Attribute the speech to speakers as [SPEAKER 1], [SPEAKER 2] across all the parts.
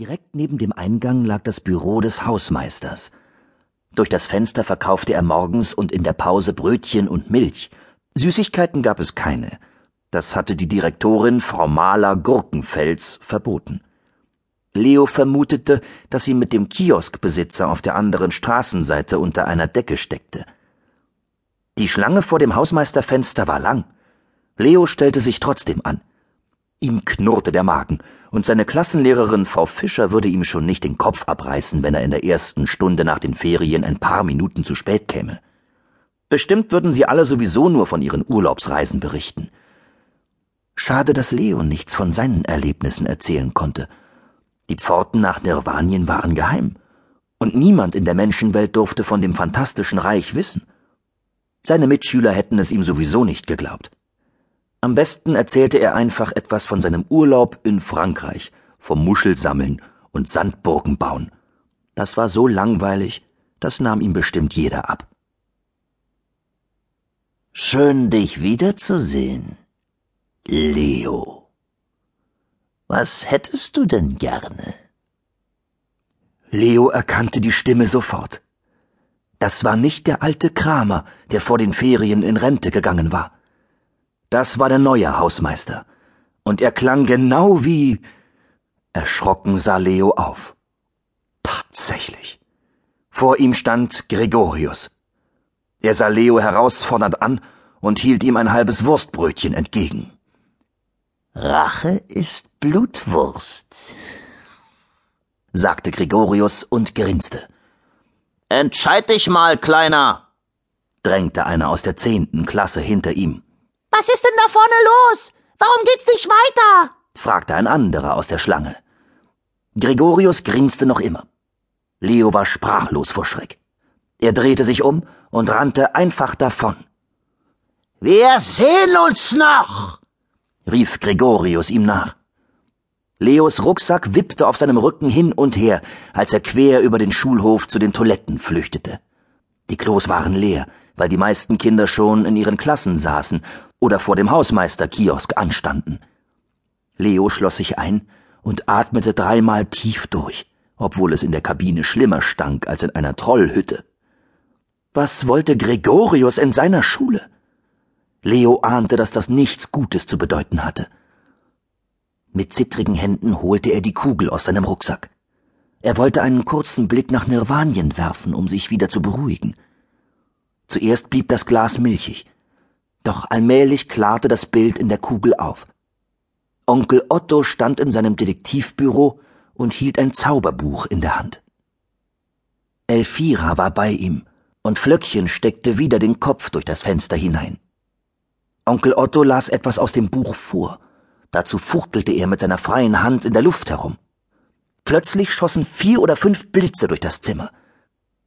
[SPEAKER 1] Direkt neben dem Eingang lag das Büro des Hausmeisters. Durch das Fenster verkaufte er morgens und in der Pause Brötchen und Milch. Süßigkeiten gab es keine. Das hatte die Direktorin Frau Maler Gurkenfels verboten. Leo vermutete, dass sie mit dem Kioskbesitzer auf der anderen Straßenseite unter einer Decke steckte. Die Schlange vor dem Hausmeisterfenster war lang. Leo stellte sich trotzdem an. Ihm knurrte der Magen, und seine Klassenlehrerin Frau Fischer würde ihm schon nicht den Kopf abreißen, wenn er in der ersten Stunde nach den Ferien ein paar Minuten zu spät käme. Bestimmt würden sie alle sowieso nur von ihren Urlaubsreisen berichten. Schade, dass Leo nichts von seinen Erlebnissen erzählen konnte. Die Pforten nach Nirvanien waren geheim, und niemand in der Menschenwelt durfte von dem fantastischen Reich wissen. Seine Mitschüler hätten es ihm sowieso nicht geglaubt. Am besten erzählte er einfach etwas von seinem Urlaub in Frankreich, vom Muschelsammeln und Sandburgen bauen. Das war so langweilig, das nahm ihm bestimmt jeder ab.
[SPEAKER 2] Schön, dich wiederzusehen, Leo. Was hättest du denn gerne?
[SPEAKER 1] Leo erkannte die Stimme sofort. Das war nicht der alte Kramer, der vor den Ferien in Rente gegangen war. Das war der neue Hausmeister. Und er klang genau wie. Erschrocken sah Leo auf. Tatsächlich. Vor ihm stand Gregorius. Er sah Leo herausfordernd an und hielt ihm ein halbes Wurstbrötchen entgegen.
[SPEAKER 2] Rache ist Blutwurst,
[SPEAKER 1] sagte Gregorius und grinste.
[SPEAKER 3] Entscheid dich mal, Kleiner,
[SPEAKER 1] drängte einer aus der zehnten Klasse hinter ihm.
[SPEAKER 4] Was ist denn da vorne los? Warum geht's nicht weiter?
[SPEAKER 1] fragte ein anderer aus der Schlange. Gregorius grinste noch immer. Leo war sprachlos vor Schreck. Er drehte sich um und rannte einfach davon.
[SPEAKER 3] Wir sehen uns noch,
[SPEAKER 1] rief Gregorius ihm nach. Leos Rucksack wippte auf seinem Rücken hin und her, als er quer über den Schulhof zu den Toiletten flüchtete. Die Klos waren leer, weil die meisten Kinder schon in ihren Klassen saßen oder vor dem Hausmeisterkiosk anstanden. Leo schloss sich ein und atmete dreimal tief durch, obwohl es in der Kabine schlimmer stank als in einer Trollhütte. Was wollte Gregorius in seiner Schule? Leo ahnte, dass das nichts Gutes zu bedeuten hatte. Mit zittrigen Händen holte er die Kugel aus seinem Rucksack. Er wollte einen kurzen Blick nach Nirvanien werfen, um sich wieder zu beruhigen. Zuerst blieb das Glas milchig, doch allmählich klarte das Bild in der Kugel auf. Onkel Otto stand in seinem Detektivbüro und hielt ein Zauberbuch in der Hand. Elfira war bei ihm, und Flöckchen steckte wieder den Kopf durch das Fenster hinein. Onkel Otto las etwas aus dem Buch vor. Dazu fuchtelte er mit seiner freien Hand in der Luft herum. Plötzlich schossen vier oder fünf Blitze durch das Zimmer.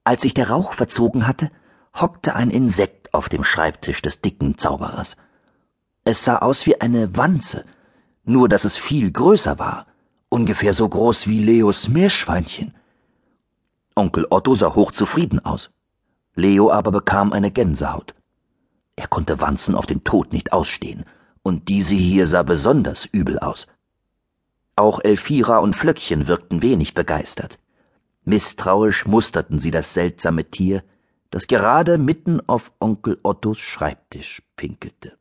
[SPEAKER 1] Als sich der Rauch verzogen hatte, hockte ein Insekt auf dem Schreibtisch des dicken Zauberers. Es sah aus wie eine Wanze, nur dass es viel größer war, ungefähr so groß wie Leos Meerschweinchen. Onkel Otto sah hochzufrieden aus. Leo aber bekam eine Gänsehaut. Er konnte Wanzen auf den Tod nicht ausstehen, und diese hier sah besonders übel aus. Auch Elfira und Flöckchen wirkten wenig begeistert. Misstrauisch musterten sie das seltsame Tier, das gerade mitten auf Onkel Ottos Schreibtisch pinkelte.